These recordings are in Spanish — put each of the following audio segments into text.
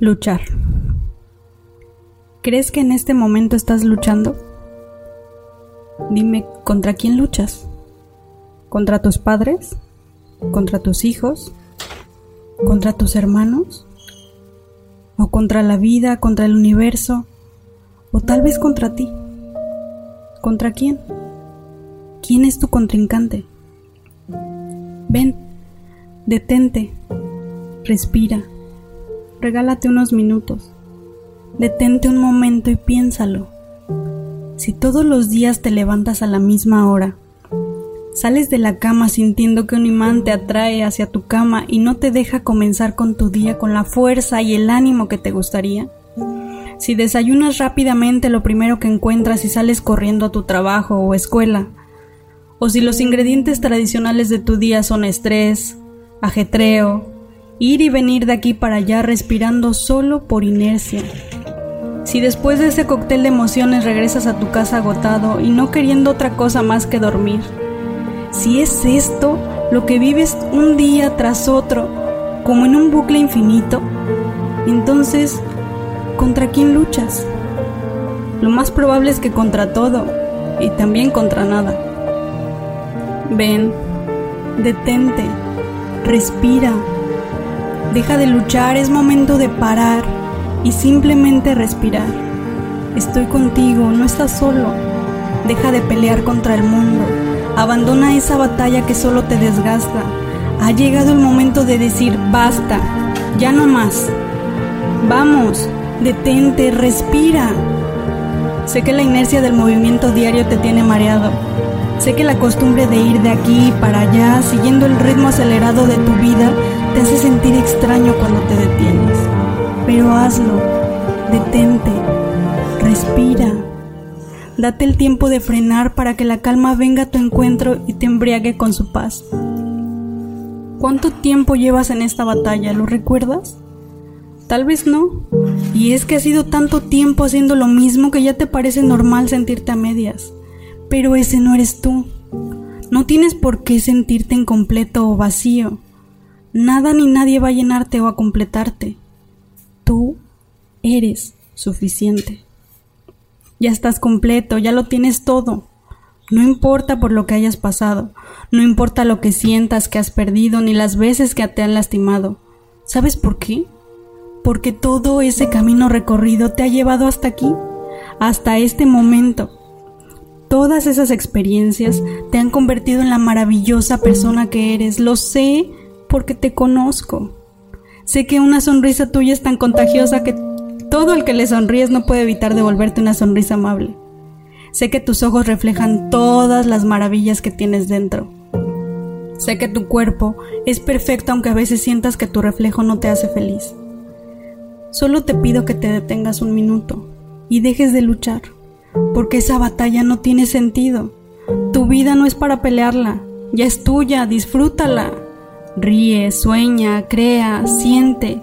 Luchar. ¿Crees que en este momento estás luchando? Dime, ¿contra quién luchas? ¿Contra tus padres? ¿Contra tus hijos? ¿Contra tus hermanos? ¿O contra la vida, contra el universo? ¿O tal vez contra ti? ¿Contra quién? ¿Quién es tu contrincante? Ven, detente, respira regálate unos minutos. Detente un momento y piénsalo. Si todos los días te levantas a la misma hora, sales de la cama sintiendo que un imán te atrae hacia tu cama y no te deja comenzar con tu día con la fuerza y el ánimo que te gustaría, si desayunas rápidamente lo primero que encuentras y sales corriendo a tu trabajo o escuela, o si los ingredientes tradicionales de tu día son estrés, ajetreo, ir y venir de aquí para allá respirando solo por inercia. Si después de ese cóctel de emociones regresas a tu casa agotado y no queriendo otra cosa más que dormir, si es esto lo que vives un día tras otro, como en un bucle infinito, entonces, ¿contra quién luchas? Lo más probable es que contra todo y también contra nada. Ven, detente, respira Deja de luchar, es momento de parar y simplemente respirar. Estoy contigo, no estás solo. Deja de pelear contra el mundo. Abandona esa batalla que solo te desgasta. Ha llegado el momento de decir basta, ya no más. Vamos, detente, respira. Sé que la inercia del movimiento diario te tiene mareado. Sé que la costumbre de ir de aquí para allá, siguiendo el ritmo acelerado de tu vida, te hace sentir extraño cuando te detienes. Pero hazlo, detente, respira. Date el tiempo de frenar para que la calma venga a tu encuentro y te embriague con su paz. ¿Cuánto tiempo llevas en esta batalla? ¿Lo recuerdas? Tal vez no. Y es que ha sido tanto tiempo haciendo lo mismo que ya te parece normal sentirte a medias. Pero ese no eres tú. No tienes por qué sentirte incompleto o vacío. Nada ni nadie va a llenarte o a completarte. Tú eres suficiente. Ya estás completo, ya lo tienes todo. No importa por lo que hayas pasado, no importa lo que sientas que has perdido ni las veces que te han lastimado. ¿Sabes por qué? Porque todo ese camino recorrido te ha llevado hasta aquí, hasta este momento. Todas esas experiencias te han convertido en la maravillosa persona que eres. Lo sé porque te conozco. Sé que una sonrisa tuya es tan contagiosa que todo el que le sonríes no puede evitar devolverte una sonrisa amable. Sé que tus ojos reflejan todas las maravillas que tienes dentro. Sé que tu cuerpo es perfecto aunque a veces sientas que tu reflejo no te hace feliz. Solo te pido que te detengas un minuto y dejes de luchar, porque esa batalla no tiene sentido. Tu vida no es para pelearla, ya es tuya, disfrútala. Ríe, sueña, crea, siente,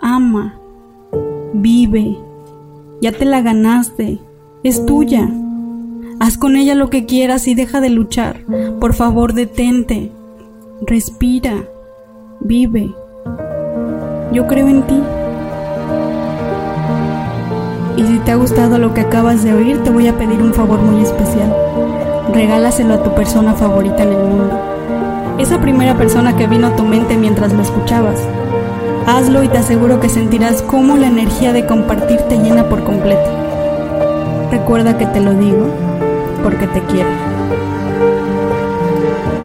ama, vive. Ya te la ganaste, es tuya. Haz con ella lo que quieras y deja de luchar. Por favor, detente. Respira. Vive. Yo creo en ti. Y si te ha gustado lo que acabas de oír, te voy a pedir un favor muy especial. Regálaselo a tu persona favorita en el mundo esa primera persona que vino a tu mente mientras lo escuchabas. Hazlo y te aseguro que sentirás cómo la energía de compartir te llena por completo. Recuerda que te lo digo porque te quiero.